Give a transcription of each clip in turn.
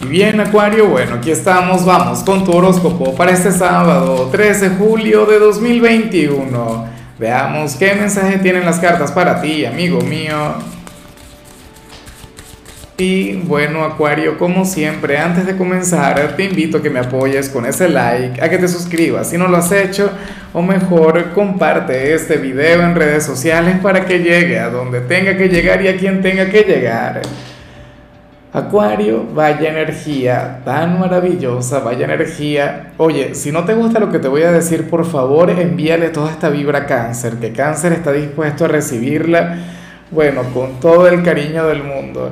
Bien, Acuario, bueno, aquí estamos, vamos con tu horóscopo para este sábado, 13 de julio de 2021. Veamos qué mensaje tienen las cartas para ti, amigo mío. Y bueno, Acuario, como siempre, antes de comenzar, te invito a que me apoyes con ese like, a que te suscribas si no lo has hecho, o mejor, comparte este video en redes sociales para que llegue a donde tenga que llegar y a quien tenga que llegar. Acuario, vaya energía tan maravillosa, vaya energía. Oye, si no te gusta lo que te voy a decir, por favor envíale toda esta vibra a cáncer, que cáncer está dispuesto a recibirla, bueno, con todo el cariño del mundo.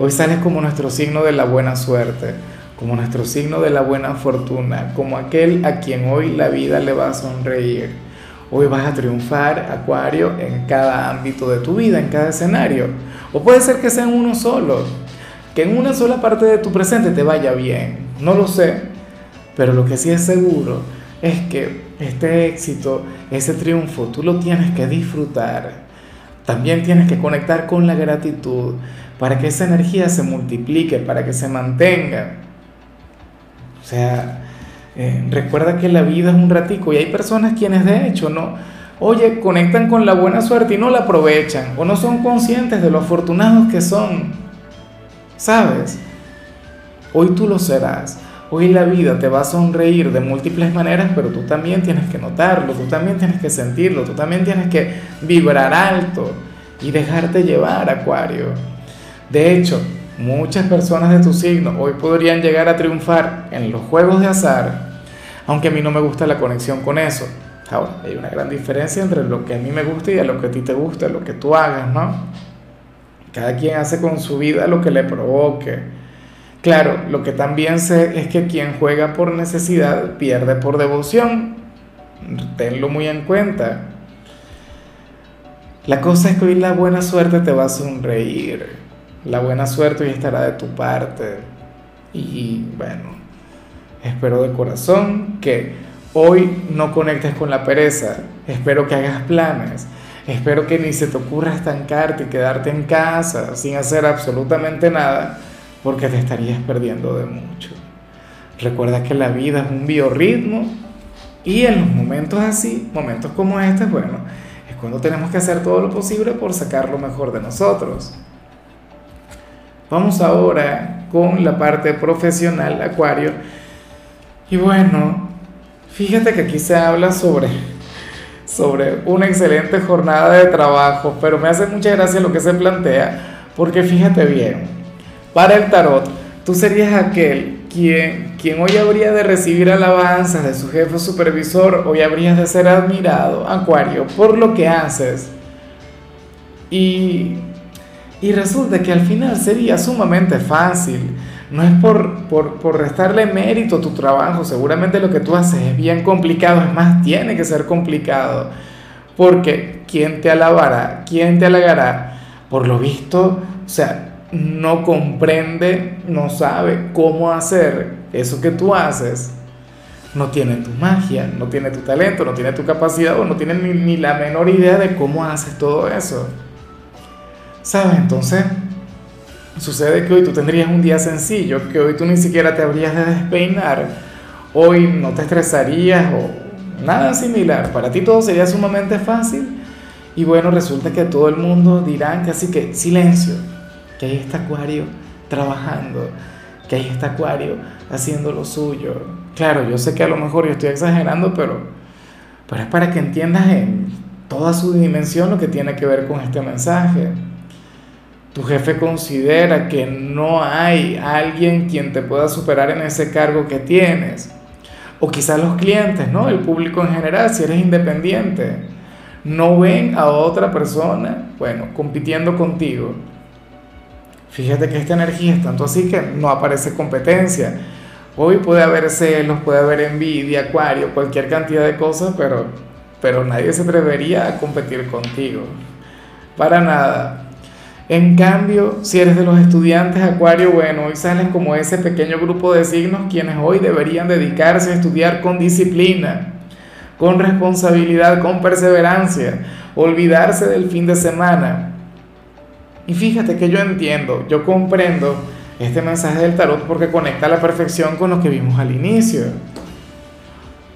Hoy sales como nuestro signo de la buena suerte, como nuestro signo de la buena fortuna, como aquel a quien hoy la vida le va a sonreír. Hoy vas a triunfar, Acuario, en cada ámbito de tu vida, en cada escenario. O puede ser que sea uno solo que en una sola parte de tu presente te vaya bien. No lo sé, pero lo que sí es seguro es que este éxito, ese triunfo, tú lo tienes que disfrutar. También tienes que conectar con la gratitud para que esa energía se multiplique, para que se mantenga. O sea, eh, recuerda que la vida es un ratico y hay personas quienes de hecho no, oye, conectan con la buena suerte y no la aprovechan o no son conscientes de lo afortunados que son. ¿Sabes? Hoy tú lo serás. Hoy la vida te va a sonreír de múltiples maneras, pero tú también tienes que notarlo, tú también tienes que sentirlo, tú también tienes que vibrar alto y dejarte llevar, Acuario. De hecho, muchas personas de tu signo hoy podrían llegar a triunfar en los juegos de azar, aunque a mí no me gusta la conexión con eso. Ahora, hay una gran diferencia entre lo que a mí me gusta y a lo que a ti te gusta, lo que tú hagas, ¿no? Cada quien hace con su vida lo que le provoque. Claro, lo que también sé es que quien juega por necesidad pierde por devoción. Tenlo muy en cuenta. La cosa es que hoy la buena suerte te va a sonreír. La buena suerte hoy estará de tu parte. Y bueno, espero de corazón que hoy no conectes con la pereza. Espero que hagas planes Espero que ni se te ocurra estancarte y quedarte en casa sin hacer absolutamente nada, porque te estarías perdiendo de mucho. Recuerda que la vida es un biorritmo y en los momentos así, momentos como este, bueno, es cuando tenemos que hacer todo lo posible por sacar lo mejor de nosotros. Vamos ahora con la parte profesional, Acuario. Y bueno, fíjate que aquí se habla sobre sobre una excelente jornada de trabajo, pero me hace mucha gracia lo que se plantea, porque fíjate bien, para el tarot, tú serías aquel quien, hoy habría de recibir alabanzas de su jefe supervisor, hoy habrías de ser admirado, Acuario, por lo que haces. Y, y resulta que al final sería sumamente fácil no es por, por, restarle mérito a tu trabajo, seguramente lo que tú haces es bien complicado, es más, tiene que ser complicado, porque ¿quién te alabará? ¿Quién te halagará? Por lo visto, o sea, no comprende, no sabe cómo hacer eso que tú haces. No tiene tu magia, no tiene tu talento, no tiene tu capacidad o no tiene ni, ni la menor idea de cómo haces todo eso. ¿Sabes? Entonces, Sucede que hoy tú tendrías un día sencillo, que hoy tú ni siquiera te habrías de despeinar, hoy no te estresarías o nada similar. Para ti todo sería sumamente fácil y bueno, resulta que todo el mundo dirá casi que silencio, que ahí está Acuario trabajando, que ahí está Acuario haciendo lo suyo. Claro, yo sé que a lo mejor yo estoy exagerando, pero, pero es para que entiendas en toda su dimensión lo que tiene que ver con este mensaje tu jefe considera que no hay alguien quien te pueda superar en ese cargo que tienes. O quizás los clientes, ¿no? El público en general, si eres independiente, no ven a otra persona, bueno, compitiendo contigo. Fíjate que esta energía es tanto así que no aparece competencia. Hoy puede haber celos, puede haber envidia, acuario, cualquier cantidad de cosas, pero, pero nadie se atrevería a competir contigo. Para nada. En cambio, si eres de los estudiantes Acuario, bueno, hoy salen como ese pequeño grupo de signos quienes hoy deberían dedicarse a estudiar con disciplina, con responsabilidad, con perseverancia, olvidarse del fin de semana. Y fíjate que yo entiendo, yo comprendo este mensaje del tarot porque conecta la perfección con lo que vimos al inicio.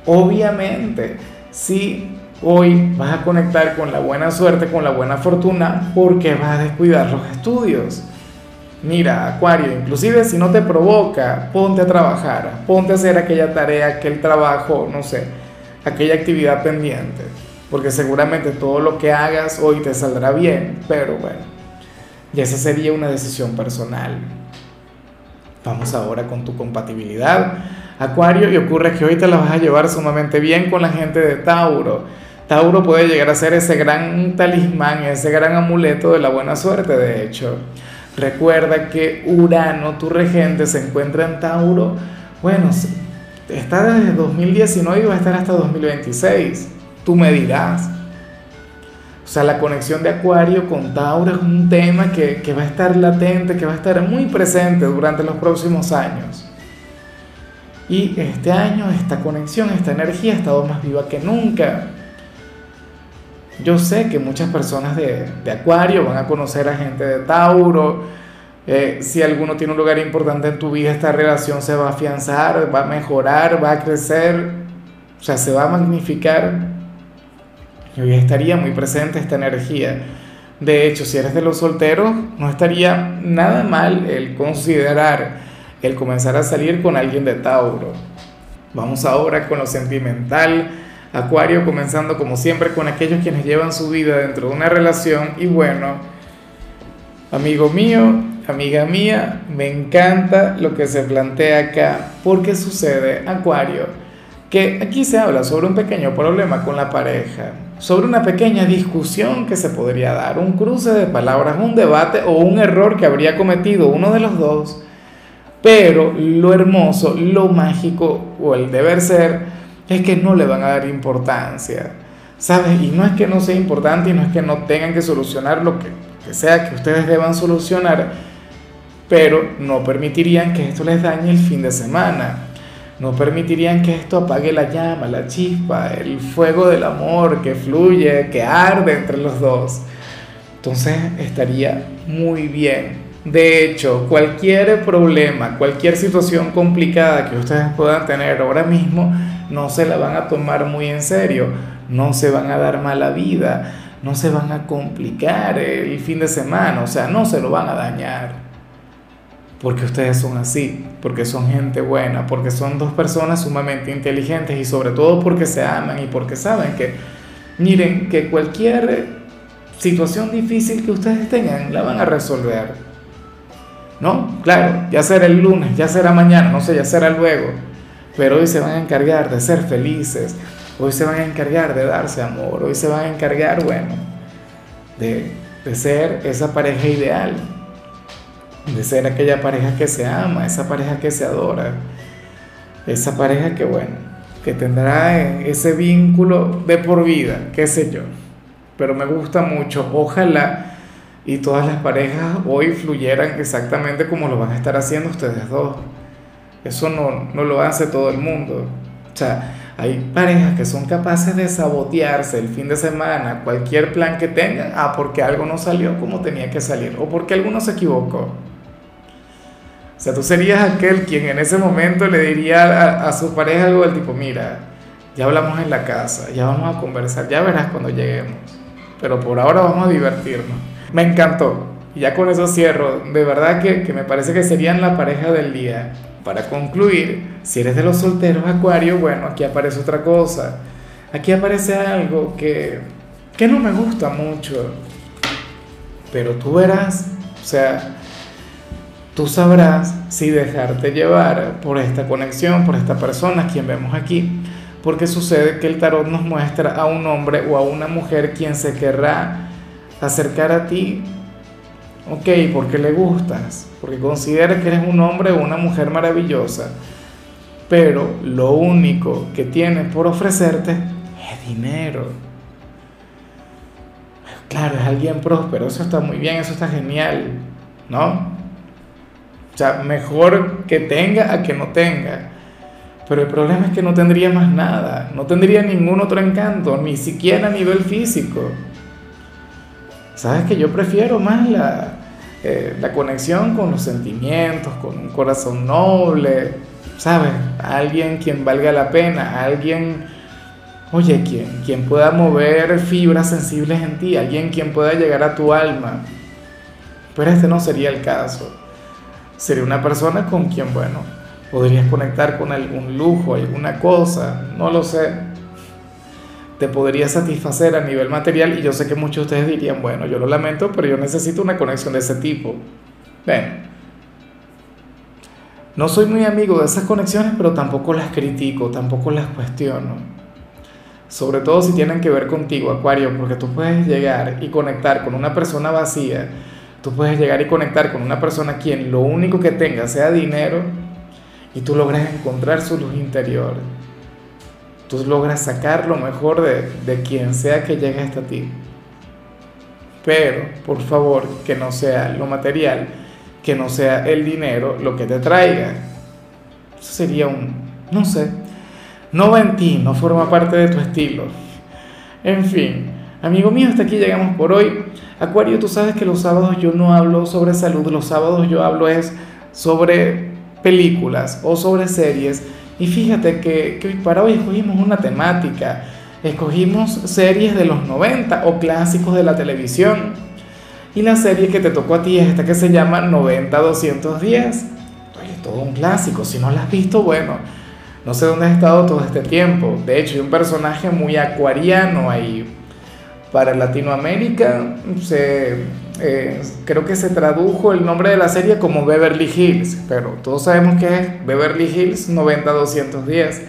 Obviamente, si hoy vas a conectar con la buena suerte, con la buena fortuna, porque vas a descuidar los estudios. Mira, Acuario, inclusive si no te provoca, ponte a trabajar, ponte a hacer aquella tarea, aquel trabajo, no sé, aquella actividad pendiente, porque seguramente todo lo que hagas hoy te saldrá bien, pero bueno, y esa sería una decisión personal. Vamos ahora con tu compatibilidad, Acuario, y ocurre que hoy te la vas a llevar sumamente bien con la gente de Tauro. Tauro puede llegar a ser ese gran talismán, ese gran amuleto de la buena suerte, de hecho. Recuerda que Urano, tu regente, se encuentra en Tauro. Bueno, está desde 2019 y va a estar hasta 2026. Tú me dirás. O sea, la conexión de Acuario con Tauro es un tema que, que va a estar latente, que va a estar muy presente durante los próximos años. Y este año esta conexión, esta energía ha estado más viva que nunca. Yo sé que muchas personas de, Acuario van a conocer a gente de Tauro. Eh, si alguno tiene un lugar importante en tu vida, esta relación se va a afianzar, va a mejorar, va a crecer, o sea, se va a magnificar. Y hoy estaría muy presente esta energía. De hecho, si eres de los solteros, no estaría nada mal el considerar el comenzar a salir con alguien de Tauro. Vamos ahora con lo sentimental Acuario comenzando como siempre con aquellos quienes llevan su vida dentro de una relación. Y bueno, amigo mío, amiga mía, me encanta lo que se plantea acá porque sucede, Acuario, que aquí se habla sobre un pequeño problema con la pareja, sobre una pequeña discusión que se podría dar, un cruce de palabras, un debate o un error que habría cometido uno de los dos, pero lo hermoso, lo mágico o el deber ser, es que no le van a dar importancia, ¿sabes? Y no es que no sea importante y no es que no tengan que solucionar lo que, sea que ustedes deban solucionar, pero no permitirían que esto les dañe el fin de semana. No permitirían que esto apague la llama, la chispa, el fuego del amor que fluye, que arde entre los dos. Entonces estaría muy bien. De hecho, cualquier problema, cualquier situación complicada que ustedes puedan tener ahora mismo, no se la van a tomar muy en serio, no se van a dar mala vida, no se van a complicar el fin de semana, o sea, no se lo van a dañar. Porque ustedes son así, porque son gente buena, porque son dos personas sumamente inteligentes y sobre todo porque se aman y porque saben que, miren, que cualquier situación difícil que ustedes tengan la van a resolver. ¿No? Claro, ya será el lunes, ya será mañana, no sé, ya será luego pero hoy se van a encargar de ser felices, hoy se van a encargar de darse amor, hoy se van a encargar, bueno, de, de ser esa pareja ideal, de ser aquella pareja que se ama, esa pareja que se adora, esa pareja que, bueno, que tendrá ese vínculo de por vida, qué sé yo. Pero me gusta mucho, ojalá y todas las parejas hoy fluyeran exactamente como lo van a estar haciendo ustedes dos. Eso no, no lo hace todo el mundo. O sea, hay parejas que son capaces de sabotearse el fin de semana, cualquier plan que tengan, ah, porque algo no salió como tenía que salir, o porque alguno se equivocó. O sea, tú serías aquel quien en ese momento le diría a, a su pareja algo del tipo, mira, ya hablamos en la casa, ya vamos a conversar, ya verás cuando lleguemos, pero por ahora vamos a divertirnos. Me encantó. Y ya con eso cierro. De verdad que, que me parece que serían la pareja del día. Para concluir, si eres de los solteros Acuario, bueno, aquí aparece otra cosa. Aquí aparece algo que, que no me gusta mucho. Pero tú verás, o sea, tú sabrás si dejarte llevar por esta conexión, por esta persona, quien vemos aquí. Porque sucede que el tarot nos muestra a un hombre o a una mujer quien se querrá acercar a ti Ok, porque le gustas, porque considera que eres un hombre o una mujer maravillosa, pero lo único que tiene por ofrecerte es dinero. Claro, es alguien próspero, eso está muy bien, eso está genial, ¿no? O sea, mejor que tenga a que no tenga. Pero el problema es que no tendría más nada, no tendría ningún otro encanto, ni siquiera a nivel físico. ¿Sabes que yo prefiero más la, eh, la conexión con los sentimientos, con un corazón noble, ¿sabes? Alguien quien valga la pena, alguien, oye, quien, quien pueda mover fibras sensibles en ti, alguien quien pueda llegar a tu alma. Pero este no sería el caso. Sería una persona con quien, bueno, podrías conectar con algún lujo, alguna cosa, no lo sé te podría satisfacer a nivel material y yo sé que muchos de ustedes dirían, bueno, yo lo lamento, pero yo necesito una conexión de ese tipo. Ven, no soy muy amigo de esas conexiones, pero tampoco las critico, tampoco las cuestiono. Sobre todo si tienen que ver contigo, Acuario, porque tú puedes llegar y conectar con una persona vacía, tú puedes llegar y conectar con una persona quien lo único que tenga sea dinero y tú logras encontrar su luz interior tú logras sacar lo mejor de, quien sea que llegue hasta ti. Pero, por favor, que no sea lo material, que no sea el dinero lo que te traiga. Eso sería un, no sé, no va en ti, no forma parte de tu estilo. En fin, amigo mío, hasta aquí llegamos por hoy. Acuario, tú sabes que los sábados yo no hablo sobre salud, los sábados yo hablo es sobre películas o sobre series y fíjate que, para hoy escogimos una temática, escogimos series de los 90 o clásicos de la televisión. Y la serie que te tocó a ti es esta que se llama 90-210. Oye, todo un clásico, si no la has visto, bueno, no sé dónde has estado todo este tiempo. De hecho, hay un personaje muy acuariano ahí. Para Latinoamérica se eh, creo que se tradujo el nombre de la serie como Beverly Hills, pero todos sabemos que es Beverly Hills 90210.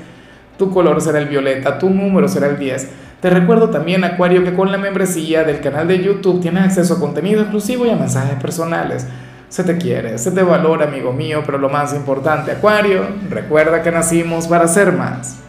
Tu color será el violeta, tu número será el 10. Te recuerdo también, Acuario, que con la membresía del canal de YouTube tienes acceso a contenido exclusivo y a mensajes personales. Se te quiere, se te valora, amigo mío, pero lo más importante, Acuario, recuerda que nacimos para ser más.